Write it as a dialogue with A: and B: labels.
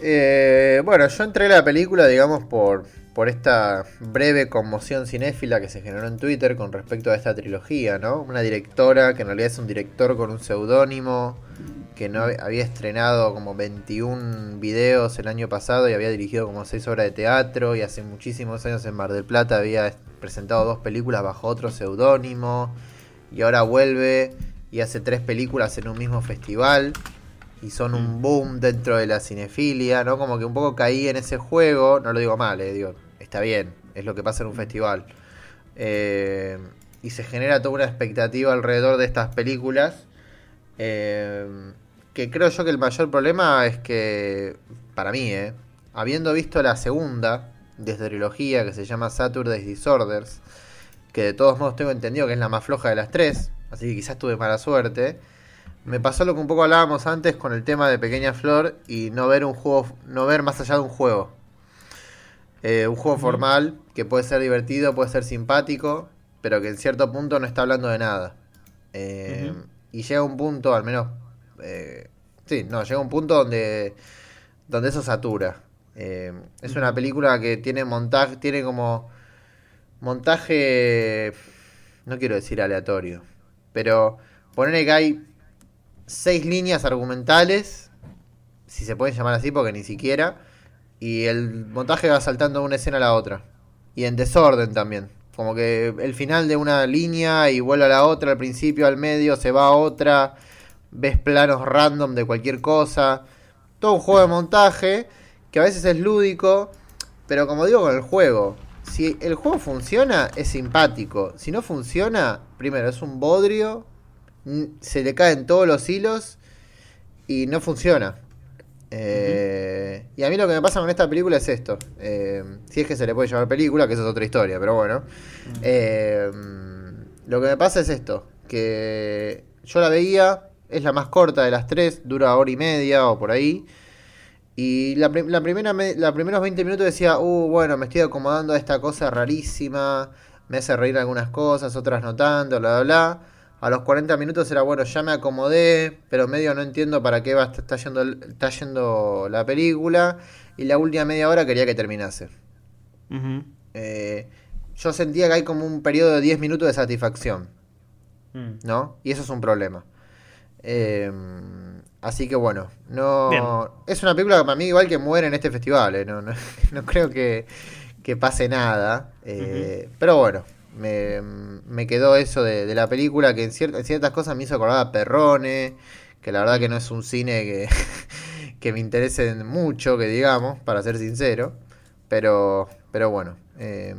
A: Eh, bueno, yo entré a la película, digamos, por, por esta breve conmoción cinéfila que se generó en Twitter con respecto a esta trilogía, ¿no? Una directora que en realidad es un director con un seudónimo, que no había estrenado como 21 videos el año pasado y había dirigido como 6 obras de teatro y hace muchísimos años en Mar del Plata había presentado dos películas bajo otro seudónimo y ahora vuelve y hace tres películas en un mismo festival y son un mm. boom dentro de la cinefilia, ¿no? Como que un poco caí en ese juego, no lo digo mal, eh, digo, está bien, es lo que pasa en un festival. Eh, y se genera toda una expectativa alrededor de estas películas. Eh, que creo yo que el mayor problema es que, para mí, eh, habiendo visto la segunda de esta trilogía que se llama Saturday's Disorders, que de todos modos tengo entendido que es la más floja de las tres, así que quizás tuve mala suerte. Me pasó lo que un poco hablábamos antes con el tema de Pequeña Flor y no ver un juego, no ver más allá de un juego. Eh, un juego formal que puede ser divertido, puede ser simpático, pero que en cierto punto no está hablando de nada. Eh, y llega un punto, al menos. Eh, sí, no, llega un punto donde, donde eso satura. es una película que tiene montaje, tiene como montaje, no quiero decir aleatorio, pero ponerle que hay seis líneas argumentales, si se pueden llamar así, porque ni siquiera, y el montaje va saltando de una escena a la otra. Y en desorden también. Como que el final de una línea y vuelve a la otra, al principio, al medio, se va a otra, ves planos random de cualquier cosa. Todo un juego de montaje que a veces es lúdico, pero como digo con el juego, si el juego funciona, es simpático. Si no funciona, primero es un bodrio se le caen todos los hilos y no funciona. Eh, y a mí lo que me pasa con esta película es esto. Eh, si es que se le puede llamar película, que eso es otra historia, pero bueno. Eh, lo que me pasa es esto. Que yo la veía, es la más corta de las tres, dura hora y media o por ahí. Y la, la primera los primeros 20 minutos decía, uh, bueno, me estoy acomodando a esta cosa rarísima, me hace reír algunas cosas, otras no tanto, bla, bla, bla. A los 40 minutos era bueno, ya me acomodé, pero medio no entiendo para qué va, está, yendo, está yendo la película. Y la última media hora quería que terminase. Eh, yo sentía que hay como un periodo de 10 minutos de satisfacción. Mm. ¿No? Y eso es un problema. Eh, así que bueno, no es una película que para mí igual que muere en este festival. ¿eh? No, no, creo que, pase nada. Pero bueno, me, quedó eso de, la película que en, ciertas cosas me hizo acordar a Perrone, que la verdad que no es un cine que, que me interese mucho, que digamos, para ser sincero. Pero, pero bueno, eh,